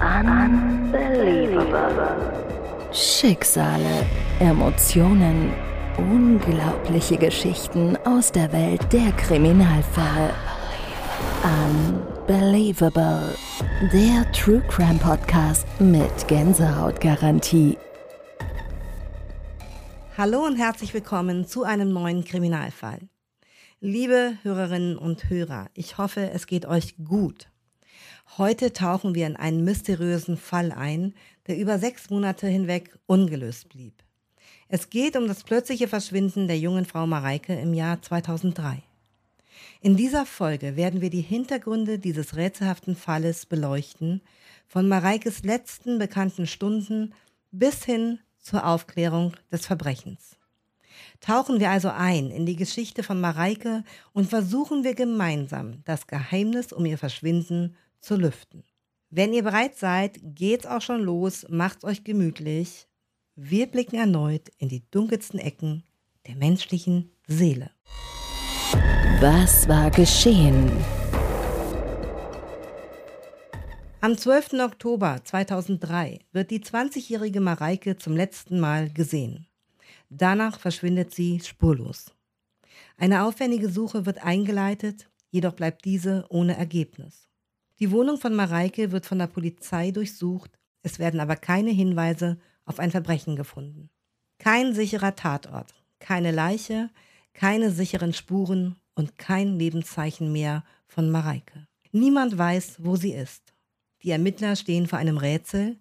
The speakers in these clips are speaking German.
Unbelievable. Schicksale, Emotionen, unglaubliche Geschichten aus der Welt der Kriminalfälle. Unbelievable. Der True Crime Podcast mit Gänsehautgarantie. Hallo und herzlich willkommen zu einem neuen Kriminalfall. Liebe Hörerinnen und Hörer, ich hoffe, es geht euch gut. Heute tauchen wir in einen mysteriösen Fall ein, der über sechs Monate hinweg ungelöst blieb. Es geht um das plötzliche Verschwinden der jungen Frau Mareike im Jahr 2003. In dieser Folge werden wir die Hintergründe dieses rätselhaften Falles beleuchten, von Mareikes letzten bekannten Stunden bis hin zur Aufklärung des Verbrechens. Tauchen wir also ein in die Geschichte von Mareike und versuchen wir gemeinsam das Geheimnis um ihr Verschwinden zu lüften. Wenn ihr bereit seid, geht's auch schon los, macht's euch gemütlich. Wir blicken erneut in die dunkelsten Ecken der menschlichen Seele. Was war geschehen? Am 12. Oktober 2003 wird die 20-jährige Mareike zum letzten Mal gesehen. Danach verschwindet sie spurlos. Eine aufwendige Suche wird eingeleitet, jedoch bleibt diese ohne Ergebnis. Die Wohnung von Mareike wird von der Polizei durchsucht, es werden aber keine Hinweise auf ein Verbrechen gefunden. Kein sicherer Tatort, keine Leiche, keine sicheren Spuren und kein Lebenszeichen mehr von Mareike. Niemand weiß, wo sie ist. Die Ermittler stehen vor einem Rätsel.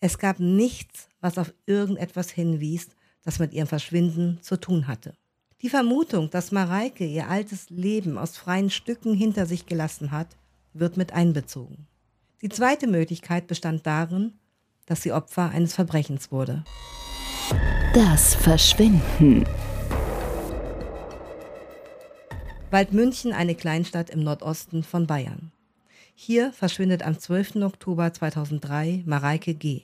Es gab nichts, was auf irgendetwas hinwies, das mit ihrem Verschwinden zu tun hatte. Die Vermutung, dass Mareike ihr altes Leben aus freien Stücken hinter sich gelassen hat, wird mit einbezogen. Die zweite Möglichkeit bestand darin, dass sie Opfer eines Verbrechens wurde. Das Verschwinden. Waldmünchen, eine Kleinstadt im Nordosten von Bayern. Hier verschwindet am 12. Oktober 2003 Mareike G.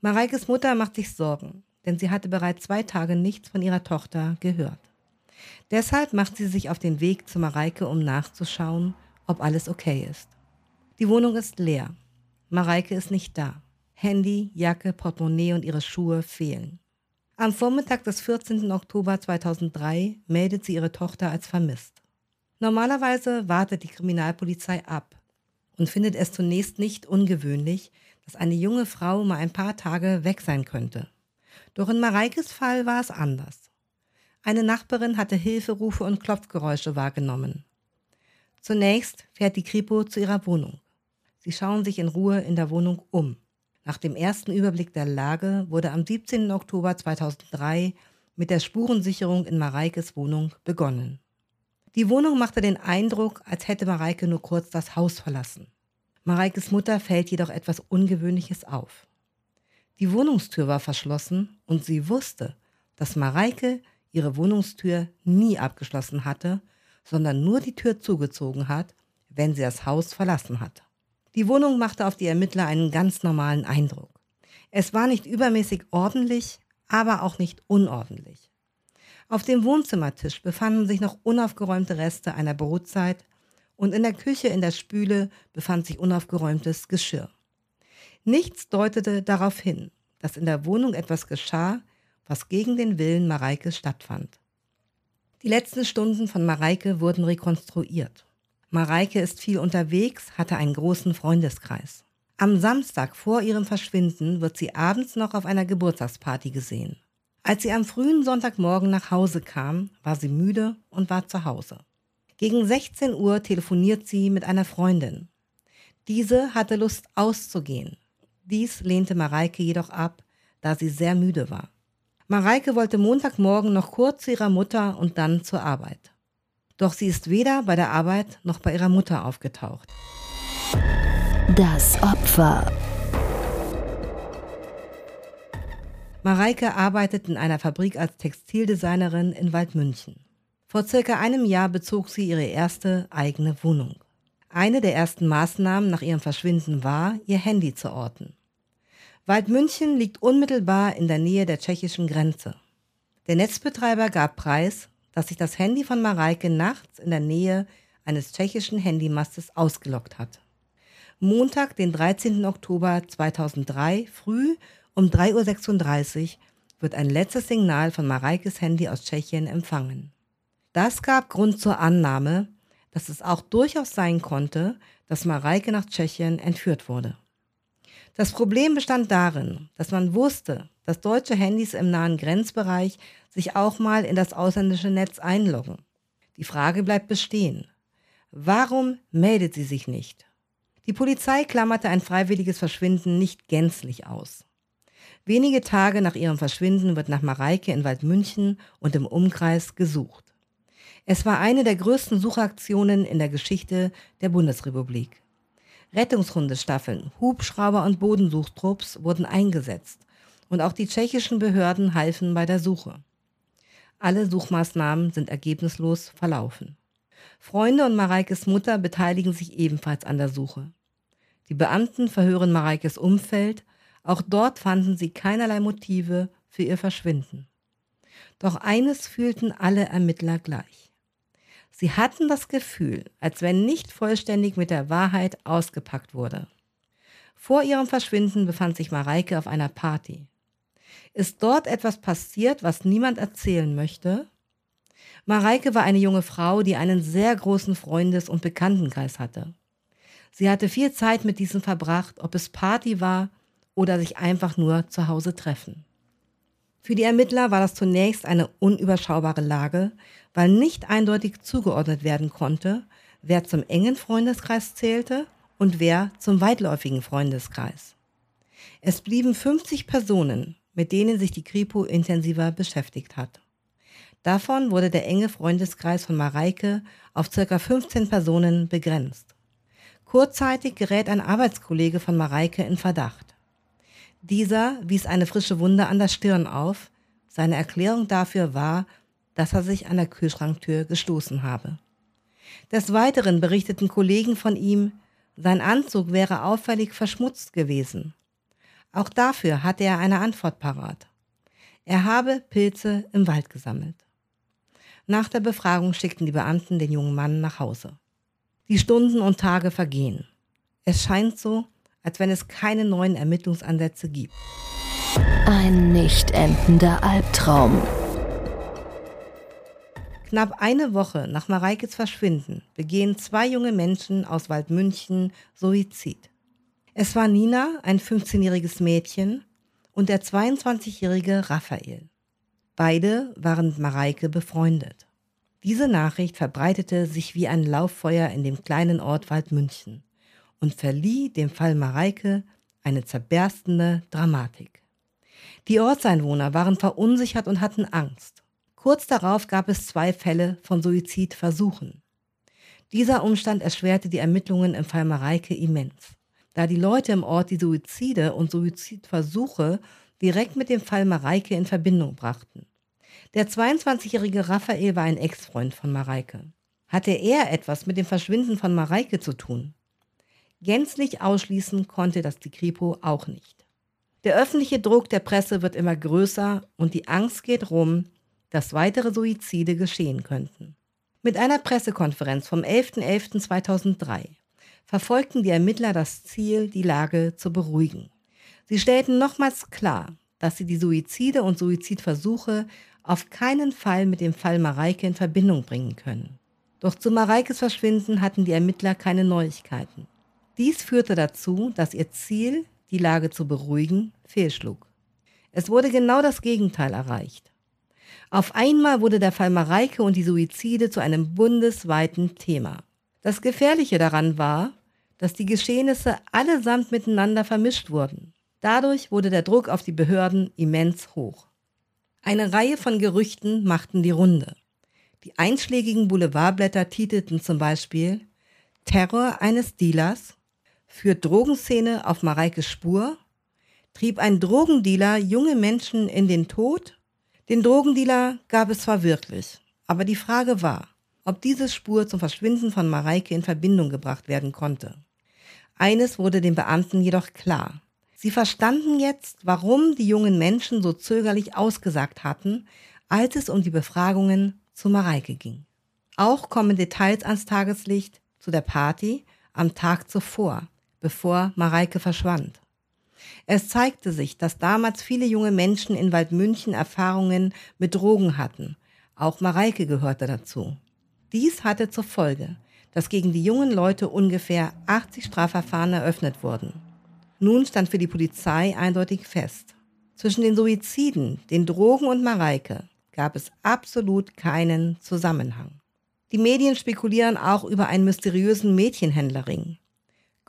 Mareikes Mutter macht sich Sorgen, denn sie hatte bereits zwei Tage nichts von ihrer Tochter gehört. Deshalb macht sie sich auf den Weg zu Mareike, um nachzuschauen, ob alles okay ist. Die Wohnung ist leer. Mareike ist nicht da. Handy, Jacke, Portemonnaie und ihre Schuhe fehlen. Am Vormittag des 14. Oktober 2003 meldet sie ihre Tochter als vermisst. Normalerweise wartet die Kriminalpolizei ab und findet es zunächst nicht ungewöhnlich, dass eine junge Frau mal ein paar Tage weg sein könnte. Doch in Mareikes Fall war es anders. Eine Nachbarin hatte Hilferufe und Klopfgeräusche wahrgenommen. Zunächst fährt die Kripo zu ihrer Wohnung. Sie schauen sich in Ruhe in der Wohnung um. Nach dem ersten Überblick der Lage wurde am 17. Oktober 2003 mit der Spurensicherung in Mareikes Wohnung begonnen. Die Wohnung machte den Eindruck, als hätte Mareike nur kurz das Haus verlassen. Mareikes Mutter fällt jedoch etwas Ungewöhnliches auf. Die Wohnungstür war verschlossen und sie wusste, dass Mareike ihre Wohnungstür nie abgeschlossen hatte sondern nur die Tür zugezogen hat, wenn sie das Haus verlassen hat. Die Wohnung machte auf die Ermittler einen ganz normalen Eindruck. Es war nicht übermäßig ordentlich, aber auch nicht unordentlich. Auf dem Wohnzimmertisch befanden sich noch unaufgeräumte Reste einer Brotzeit und in der Küche in der Spüle befand sich unaufgeräumtes Geschirr. Nichts deutete darauf hin, dass in der Wohnung etwas geschah, was gegen den Willen Mareikes stattfand. Die letzten Stunden von Mareike wurden rekonstruiert. Mareike ist viel unterwegs, hatte einen großen Freundeskreis. Am Samstag vor ihrem Verschwinden wird sie abends noch auf einer Geburtstagsparty gesehen. Als sie am frühen Sonntagmorgen nach Hause kam, war sie müde und war zu Hause. Gegen 16 Uhr telefoniert sie mit einer Freundin. Diese hatte Lust auszugehen. Dies lehnte Mareike jedoch ab, da sie sehr müde war. Mareike wollte Montagmorgen noch kurz zu ihrer Mutter und dann zur Arbeit. Doch sie ist weder bei der Arbeit noch bei ihrer Mutter aufgetaucht. Das Opfer. Mareike arbeitet in einer Fabrik als Textildesignerin in Waldmünchen. Vor circa einem Jahr bezog sie ihre erste eigene Wohnung. Eine der ersten Maßnahmen nach ihrem Verschwinden war, ihr Handy zu orten. Waldmünchen liegt unmittelbar in der Nähe der tschechischen Grenze. Der Netzbetreiber gab preis, dass sich das Handy von Mareike nachts in der Nähe eines tschechischen Handymastes ausgelockt hat. Montag, den 13. Oktober 2003, früh um 3.36 Uhr wird ein letztes Signal von Mareikes Handy aus Tschechien empfangen. Das gab Grund zur Annahme, dass es auch durchaus sein konnte, dass Mareike nach Tschechien entführt wurde. Das Problem bestand darin, dass man wusste, dass deutsche Handys im nahen Grenzbereich sich auch mal in das ausländische Netz einloggen. Die Frage bleibt bestehen. Warum meldet sie sich nicht? Die Polizei klammerte ein freiwilliges Verschwinden nicht gänzlich aus. Wenige Tage nach ihrem Verschwinden wird nach Mareike in Waldmünchen und im Umkreis gesucht. Es war eine der größten Suchaktionen in der Geschichte der Bundesrepublik. Rettungshundestaffeln, Hubschrauber und Bodensuchtrupps wurden eingesetzt und auch die tschechischen Behörden halfen bei der Suche. Alle Suchmaßnahmen sind ergebnislos verlaufen. Freunde und Mareikes Mutter beteiligen sich ebenfalls an der Suche. Die Beamten verhören Mareikes Umfeld auch dort fanden sie keinerlei Motive für ihr Verschwinden. Doch eines fühlten alle Ermittler gleich. Sie hatten das Gefühl, als wenn nicht vollständig mit der Wahrheit ausgepackt wurde. Vor ihrem Verschwinden befand sich Mareike auf einer Party. Ist dort etwas passiert, was niemand erzählen möchte? Mareike war eine junge Frau, die einen sehr großen Freundes- und Bekanntenkreis hatte. Sie hatte viel Zeit mit diesen verbracht, ob es Party war oder sich einfach nur zu Hause treffen. Für die Ermittler war das zunächst eine unüberschaubare Lage, weil nicht eindeutig zugeordnet werden konnte, wer zum engen Freundeskreis zählte und wer zum weitläufigen Freundeskreis. Es blieben 50 Personen, mit denen sich die Kripo intensiver beschäftigt hat. Davon wurde der enge Freundeskreis von Mareike auf ca. 15 Personen begrenzt. Kurzzeitig gerät ein Arbeitskollege von Mareike in Verdacht. Dieser wies eine frische Wunde an der Stirn auf. Seine Erklärung dafür war, dass er sich an der Kühlschranktür gestoßen habe. Des Weiteren berichteten Kollegen von ihm, sein Anzug wäre auffällig verschmutzt gewesen. Auch dafür hatte er eine Antwort parat. Er habe Pilze im Wald gesammelt. Nach der Befragung schickten die Beamten den jungen Mann nach Hause. Die Stunden und Tage vergehen. Es scheint so, als wenn es keine neuen Ermittlungsansätze gibt. Ein nicht endender Albtraum. Knapp eine Woche nach Mareikes Verschwinden begehen zwei junge Menschen aus Waldmünchen Suizid. Es war Nina, ein 15-jähriges Mädchen, und der 22-jährige Raphael. Beide waren mit Mareike befreundet. Diese Nachricht verbreitete sich wie ein Lauffeuer in dem kleinen Ort Waldmünchen und verlieh dem Fall Mareike eine zerberstende Dramatik. Die Ortseinwohner waren verunsichert und hatten Angst. Kurz darauf gab es zwei Fälle von Suizidversuchen. Dieser Umstand erschwerte die Ermittlungen im Fall Mareike immens, da die Leute im Ort die Suizide und Suizidversuche direkt mit dem Fall Mareike in Verbindung brachten. Der 22-jährige Raphael war ein Ex-Freund von Mareike. Hatte er etwas mit dem Verschwinden von Mareike zu tun? Gänzlich ausschließen konnte das die Kripo auch nicht. Der öffentliche Druck der Presse wird immer größer und die Angst geht rum, dass weitere Suizide geschehen könnten. Mit einer Pressekonferenz vom 11.11.2003 verfolgten die Ermittler das Ziel, die Lage zu beruhigen. Sie stellten nochmals klar, dass sie die Suizide und Suizidversuche auf keinen Fall mit dem Fall Mareike in Verbindung bringen können. Doch zu Mareikes Verschwinden hatten die Ermittler keine Neuigkeiten. Dies führte dazu, dass ihr Ziel, die Lage zu beruhigen, fehlschlug. Es wurde genau das Gegenteil erreicht. Auf einmal wurde der Fall Mareike und die Suizide zu einem bundesweiten Thema. Das Gefährliche daran war, dass die Geschehnisse allesamt miteinander vermischt wurden. Dadurch wurde der Druck auf die Behörden immens hoch. Eine Reihe von Gerüchten machten die Runde. Die einschlägigen Boulevardblätter titelten zum Beispiel Terror eines Dealers, führt Drogenszene auf Mareikes Spur? Trieb ein Drogendealer junge Menschen in den Tod? Den Drogendealer gab es zwar wirklich, aber die Frage war, ob diese Spur zum Verschwinden von Mareike in Verbindung gebracht werden konnte. Eines wurde den Beamten jedoch klar. Sie verstanden jetzt, warum die jungen Menschen so zögerlich ausgesagt hatten, als es um die Befragungen zu Mareike ging. Auch kommen Details ans Tageslicht zu der Party am Tag zuvor, bevor Mareike verschwand. Es zeigte sich, dass damals viele junge Menschen in Waldmünchen Erfahrungen mit Drogen hatten. Auch Mareike gehörte dazu. Dies hatte zur Folge, dass gegen die jungen Leute ungefähr 80 Strafverfahren eröffnet wurden. Nun stand für die Polizei eindeutig fest. Zwischen den Suiziden, den Drogen und Mareike gab es absolut keinen Zusammenhang. Die Medien spekulieren auch über einen mysteriösen Mädchenhändlerring.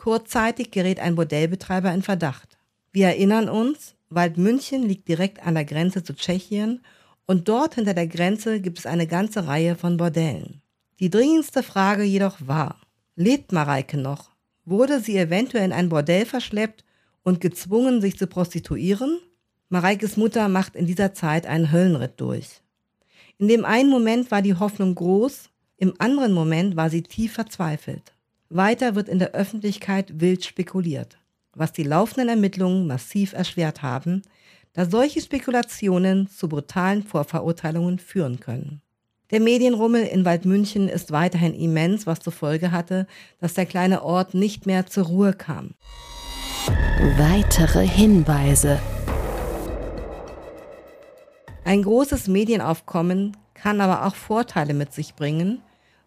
Kurzzeitig gerät ein Bordellbetreiber in Verdacht. Wir erinnern uns, Waldmünchen liegt direkt an der Grenze zu Tschechien und dort hinter der Grenze gibt es eine ganze Reihe von Bordellen. Die dringendste Frage jedoch war, lebt Mareike noch? Wurde sie eventuell in ein Bordell verschleppt und gezwungen, sich zu prostituieren? Mareikes Mutter macht in dieser Zeit einen Höllenritt durch. In dem einen Moment war die Hoffnung groß, im anderen Moment war sie tief verzweifelt. Weiter wird in der Öffentlichkeit wild spekuliert, was die laufenden Ermittlungen massiv erschwert haben, da solche Spekulationen zu brutalen Vorverurteilungen führen können. Der Medienrummel in Waldmünchen ist weiterhin immens, was zur Folge hatte, dass der kleine Ort nicht mehr zur Ruhe kam. Weitere Hinweise. Ein großes Medienaufkommen kann aber auch Vorteile mit sich bringen.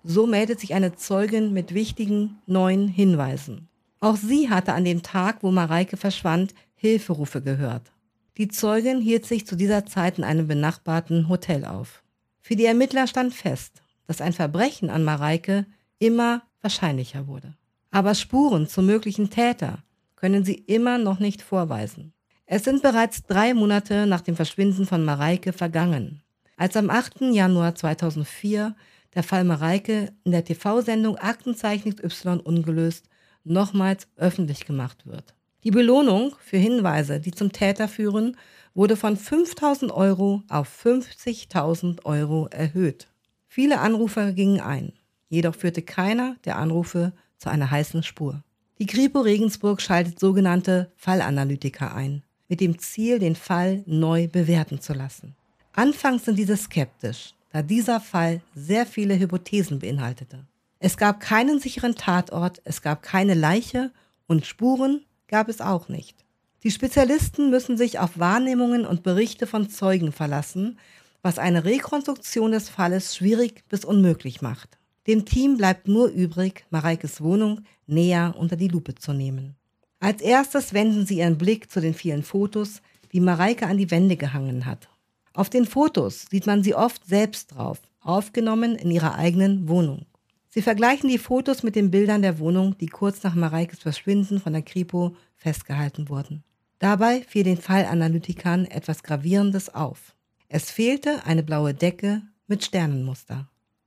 So meldet sich eine Zeugin mit wichtigen neuen Hinweisen. Auch sie hatte an dem Tag, wo Mareike verschwand, Hilferufe gehört. Die Zeugin hielt sich zu dieser Zeit in einem benachbarten Hotel auf. Für die Ermittler stand fest, dass ein Verbrechen an Mareike immer wahrscheinlicher wurde. Aber Spuren zum möglichen Täter können sie immer noch nicht vorweisen. Es sind bereits drei Monate nach dem Verschwinden von Mareike vergangen, als am 8. Januar 2004 der Fall Mareike in der TV-Sendung Aktenzeichen XY ungelöst nochmals öffentlich gemacht wird. Die Belohnung für Hinweise, die zum Täter führen, wurde von 5000 Euro auf 50.000 Euro erhöht. Viele Anrufer gingen ein, jedoch führte keiner der Anrufe zu einer heißen Spur. Die Kripo Regensburg schaltet sogenannte Fallanalytiker ein, mit dem Ziel, den Fall neu bewerten zu lassen. Anfangs sind diese skeptisch, da dieser Fall sehr viele Hypothesen beinhaltete. Es gab keinen sicheren Tatort, es gab keine Leiche und Spuren gab es auch nicht. Die Spezialisten müssen sich auf Wahrnehmungen und Berichte von Zeugen verlassen, was eine Rekonstruktion des Falles schwierig bis unmöglich macht. Dem Team bleibt nur übrig, Mareikes Wohnung näher unter die Lupe zu nehmen. Als erstes wenden sie ihren Blick zu den vielen Fotos, die Mareike an die Wände gehangen hat. Auf den Fotos sieht man sie oft selbst drauf, aufgenommen in ihrer eigenen Wohnung. Sie vergleichen die Fotos mit den Bildern der Wohnung, die kurz nach Mareikes Verschwinden von der Kripo festgehalten wurden. Dabei fiel den Fallanalytikern etwas Gravierendes auf. Es fehlte eine blaue Decke mit Sternenmuster.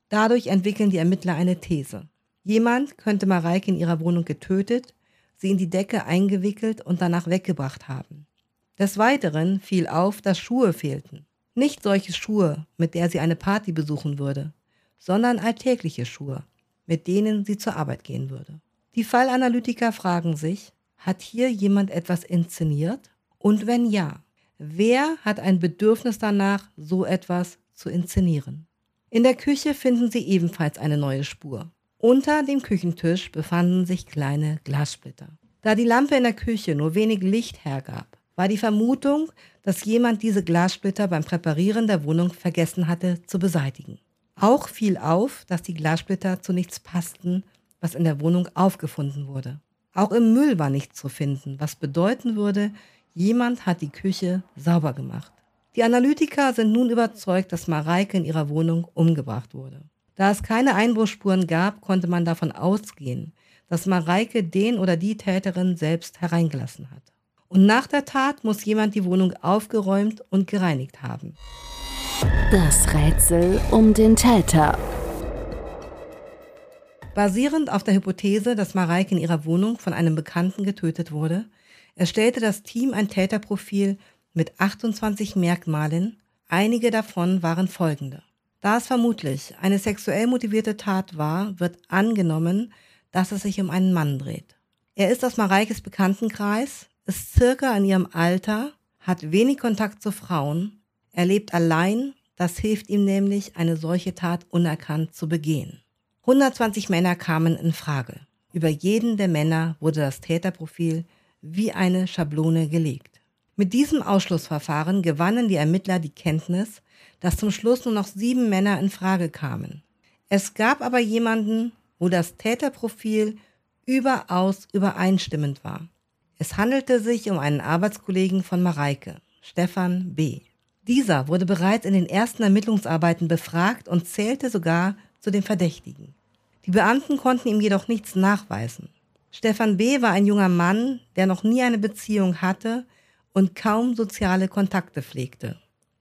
Dadurch entwickeln die Ermittler eine These. Jemand könnte Mareike in ihrer Wohnung getötet, sie in die Decke eingewickelt und danach weggebracht haben. Des Weiteren fiel auf, dass Schuhe fehlten. Nicht solche Schuhe, mit der sie eine Party besuchen würde, sondern alltägliche Schuhe, mit denen sie zur Arbeit gehen würde. Die Fallanalytiker fragen sich, hat hier jemand etwas inszeniert? Und wenn ja, wer hat ein Bedürfnis danach, so etwas zu inszenieren? In der Küche finden sie ebenfalls eine neue Spur. Unter dem Küchentisch befanden sich kleine Glassplitter. Da die Lampe in der Küche nur wenig Licht hergab, war die Vermutung, dass jemand diese Glassplitter beim Präparieren der Wohnung vergessen hatte zu beseitigen. Auch fiel auf, dass die Glassplitter zu nichts passten, was in der Wohnung aufgefunden wurde. Auch im Müll war nichts zu finden, was bedeuten würde, jemand hat die Küche sauber gemacht. Die Analytiker sind nun überzeugt, dass Mareike in ihrer Wohnung umgebracht wurde. Da es keine Einbruchspuren gab, konnte man davon ausgehen, dass Mareike den oder die Täterin selbst hereingelassen hat. Und nach der Tat muss jemand die Wohnung aufgeräumt und gereinigt haben. Das Rätsel um den Täter. Basierend auf der Hypothese, dass Mareike in ihrer Wohnung von einem Bekannten getötet wurde, erstellte das Team ein Täterprofil mit 28 Merkmalen. Einige davon waren folgende. Da es vermutlich eine sexuell motivierte Tat war, wird angenommen, dass es sich um einen Mann dreht. Er ist aus Mareikes Bekanntenkreis, ist circa in ihrem Alter, hat wenig Kontakt zu Frauen, er lebt allein, das hilft ihm nämlich, eine solche Tat unerkannt zu begehen. 120 Männer kamen in Frage. Über jeden der Männer wurde das Täterprofil wie eine Schablone gelegt. Mit diesem Ausschlussverfahren gewannen die Ermittler die Kenntnis, dass zum Schluss nur noch sieben Männer in Frage kamen. Es gab aber jemanden, wo das Täterprofil überaus übereinstimmend war. Es handelte sich um einen Arbeitskollegen von Mareike, Stefan B. Dieser wurde bereits in den ersten Ermittlungsarbeiten befragt und zählte sogar zu den Verdächtigen. Die Beamten konnten ihm jedoch nichts nachweisen. Stefan B. war ein junger Mann, der noch nie eine Beziehung hatte und kaum soziale Kontakte pflegte.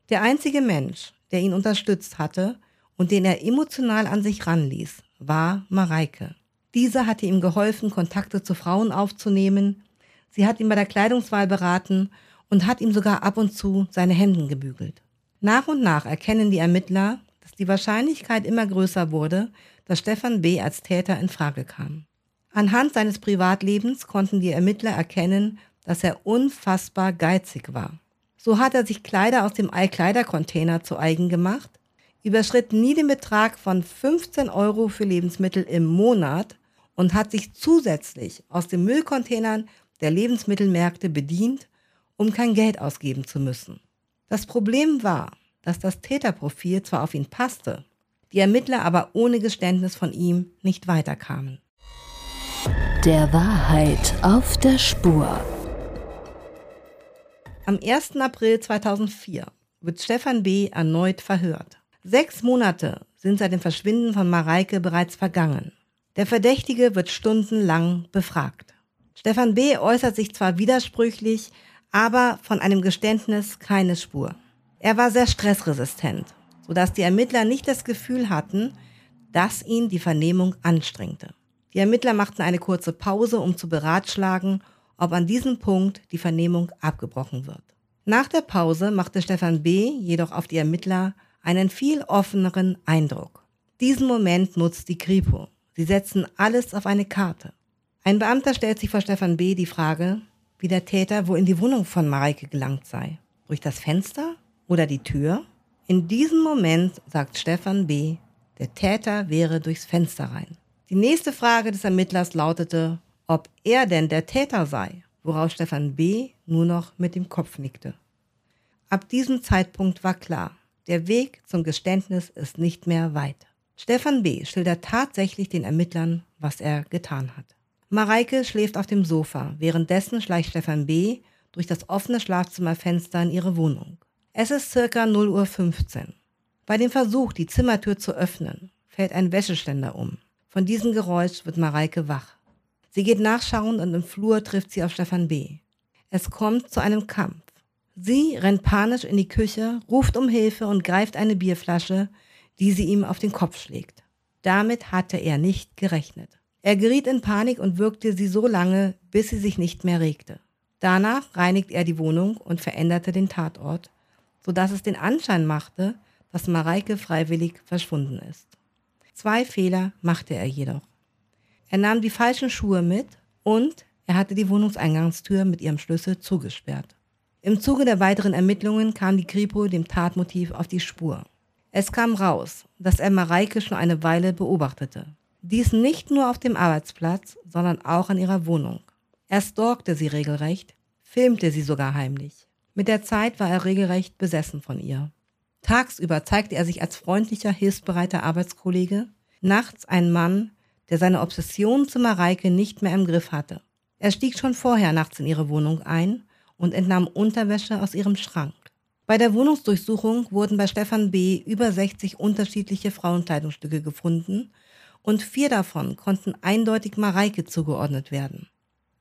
Der einzige Mensch, der ihn unterstützt hatte und den er emotional an sich ranließ, war Mareike. Diese hatte ihm geholfen, Kontakte zu Frauen aufzunehmen. Sie hat ihn bei der Kleidungswahl beraten und hat ihm sogar ab und zu seine Hemden gebügelt. Nach und nach erkennen die Ermittler, dass die Wahrscheinlichkeit immer größer wurde, dass Stefan B. als Täter in Frage kam. Anhand seines Privatlebens konnten die Ermittler erkennen, dass er unfassbar geizig war. So hat er sich Kleider aus dem Eikleidercontainer zu eigen gemacht, überschritt nie den Betrag von 15 Euro für Lebensmittel im Monat und hat sich zusätzlich aus den Müllcontainern der Lebensmittelmärkte bedient, um kein Geld ausgeben zu müssen. Das Problem war, dass das Täterprofil zwar auf ihn passte, die Ermittler aber ohne Geständnis von ihm nicht weiterkamen. Der Wahrheit auf der Spur. Am 1. April 2004 wird Stefan B. erneut verhört. Sechs Monate sind seit dem Verschwinden von Mareike bereits vergangen. Der Verdächtige wird stundenlang befragt. Stefan B. äußert sich zwar widersprüchlich, aber von einem Geständnis keine Spur. Er war sehr stressresistent sodass die Ermittler nicht das Gefühl hatten, dass ihn die Vernehmung anstrengte. Die Ermittler machten eine kurze Pause, um zu beratschlagen, ob an diesem Punkt die Vernehmung abgebrochen wird. Nach der Pause machte Stefan B. jedoch auf die Ermittler einen viel offeneren Eindruck. Diesen Moment nutzt die Kripo. Sie setzen alles auf eine Karte. Ein Beamter stellt sich vor Stefan B. die Frage, wie der Täter wohl in die Wohnung von Mareike gelangt sei. Durch das Fenster oder die Tür? In diesem Moment sagt Stefan B., der Täter wäre durchs Fenster rein. Die nächste Frage des Ermittlers lautete, ob er denn der Täter sei, worauf Stefan B. nur noch mit dem Kopf nickte. Ab diesem Zeitpunkt war klar, der Weg zum Geständnis ist nicht mehr weit. Stefan B. schildert tatsächlich den Ermittlern, was er getan hat. Mareike schläft auf dem Sofa, währenddessen schleicht Stefan B. durch das offene Schlafzimmerfenster in ihre Wohnung. Es ist circa 0.15 Uhr. Bei dem Versuch, die Zimmertür zu öffnen, fällt ein Wäscheständer um. Von diesem Geräusch wird Mareike wach. Sie geht nachschauen und im Flur trifft sie auf Stefan B. Es kommt zu einem Kampf. Sie rennt panisch in die Küche, ruft um Hilfe und greift eine Bierflasche, die sie ihm auf den Kopf schlägt. Damit hatte er nicht gerechnet. Er geriet in Panik und wirkte sie so lange, bis sie sich nicht mehr regte. Danach reinigt er die Wohnung und veränderte den Tatort, sodass es den Anschein machte, dass Mareike freiwillig verschwunden ist. Zwei Fehler machte er jedoch. Er nahm die falschen Schuhe mit und er hatte die Wohnungseingangstür mit ihrem Schlüssel zugesperrt. Im Zuge der weiteren Ermittlungen kam die Kripo dem Tatmotiv auf die Spur. Es kam raus, dass er Mareike schon eine Weile beobachtete. Dies nicht nur auf dem Arbeitsplatz, sondern auch an ihrer Wohnung. Er stalkte sie regelrecht, filmte sie sogar heimlich. Mit der Zeit war er regelrecht besessen von ihr. Tagsüber zeigte er sich als freundlicher, hilfsbereiter Arbeitskollege, nachts ein Mann, der seine Obsession zu Mareike nicht mehr im Griff hatte. Er stieg schon vorher nachts in ihre Wohnung ein und entnahm Unterwäsche aus ihrem Schrank. Bei der Wohnungsdurchsuchung wurden bei Stefan B. über 60 unterschiedliche Frauenkleidungsstücke gefunden und vier davon konnten eindeutig Mareike zugeordnet werden.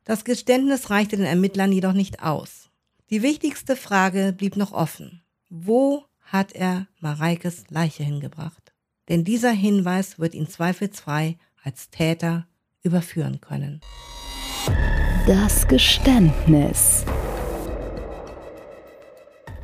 Das Geständnis reichte den Ermittlern jedoch nicht aus. Die wichtigste Frage blieb noch offen. Wo hat er Mareikes Leiche hingebracht? Denn dieser Hinweis wird ihn zweifelsfrei als Täter überführen können. Das Geständnis.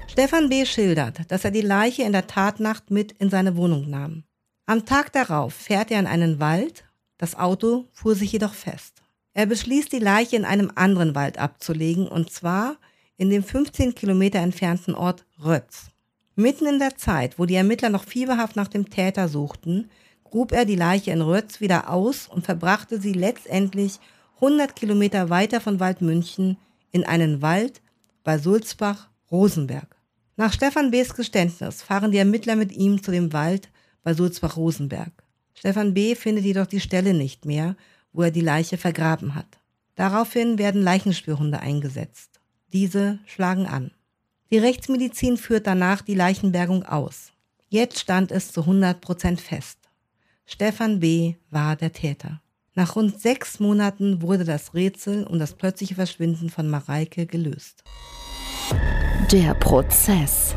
Stefan B. schildert, dass er die Leiche in der Tatnacht mit in seine Wohnung nahm. Am Tag darauf fährt er in einen Wald, das Auto fuhr sich jedoch fest. Er beschließt, die Leiche in einem anderen Wald abzulegen, und zwar in dem 15 Kilometer entfernten Ort Rötz. Mitten in der Zeit, wo die Ermittler noch fieberhaft nach dem Täter suchten, grub er die Leiche in Rötz wieder aus und verbrachte sie letztendlich 100 Kilometer weiter von Waldmünchen in einen Wald bei Sulzbach-Rosenberg. Nach Stefan B.s Geständnis fahren die Ermittler mit ihm zu dem Wald bei Sulzbach-Rosenberg. Stefan B. findet jedoch die Stelle nicht mehr, wo er die Leiche vergraben hat. Daraufhin werden Leichenspürhunde eingesetzt. Diese schlagen an. Die Rechtsmedizin führt danach die Leichenbergung aus. Jetzt stand es zu 100 Prozent fest. Stefan B. war der Täter. Nach rund sechs Monaten wurde das Rätsel um das plötzliche Verschwinden von Mareike gelöst. Der Prozess.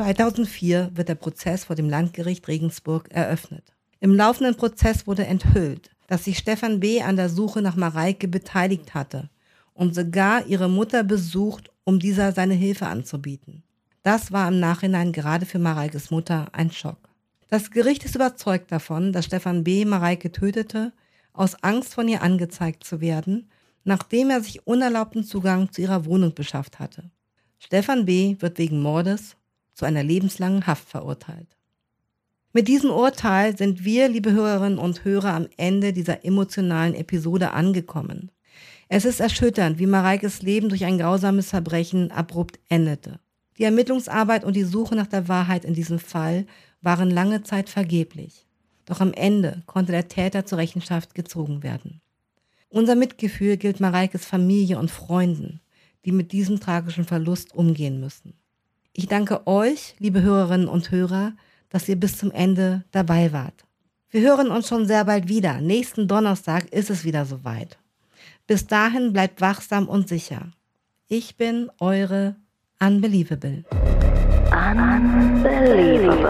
2004 wird der Prozess vor dem Landgericht Regensburg eröffnet. Im laufenden Prozess wurde enthüllt, dass sich Stefan B. an der Suche nach Mareike beteiligt hatte und sogar ihre Mutter besucht, um dieser seine Hilfe anzubieten. Das war im Nachhinein gerade für Mareikes Mutter ein Schock. Das Gericht ist überzeugt davon, dass Stefan B. Mareike tötete, aus Angst von ihr angezeigt zu werden, nachdem er sich unerlaubten Zugang zu ihrer Wohnung beschafft hatte. Stefan B. wird wegen Mordes zu einer lebenslangen Haft verurteilt. Mit diesem Urteil sind wir, liebe Hörerinnen und Hörer, am Ende dieser emotionalen Episode angekommen. Es ist erschütternd, wie Mareikes Leben durch ein grausames Verbrechen abrupt endete. Die Ermittlungsarbeit und die Suche nach der Wahrheit in diesem Fall waren lange Zeit vergeblich. Doch am Ende konnte der Täter zur Rechenschaft gezogen werden. Unser Mitgefühl gilt Mareikes Familie und Freunden, die mit diesem tragischen Verlust umgehen müssen. Ich danke euch, liebe Hörerinnen und Hörer, dass ihr bis zum Ende dabei wart. Wir hören uns schon sehr bald wieder. Nächsten Donnerstag ist es wieder soweit. Bis dahin bleibt wachsam und sicher. Ich bin eure Unbelievable. Unbelievable.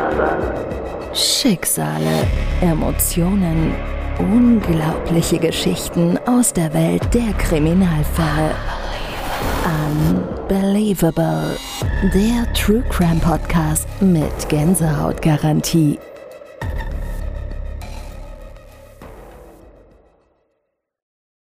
Schicksale, Emotionen, unglaubliche Geschichten aus der Welt der Kriminalfälle. Unbelievable. Der True Crime Podcast mit Gänsehautgarantie.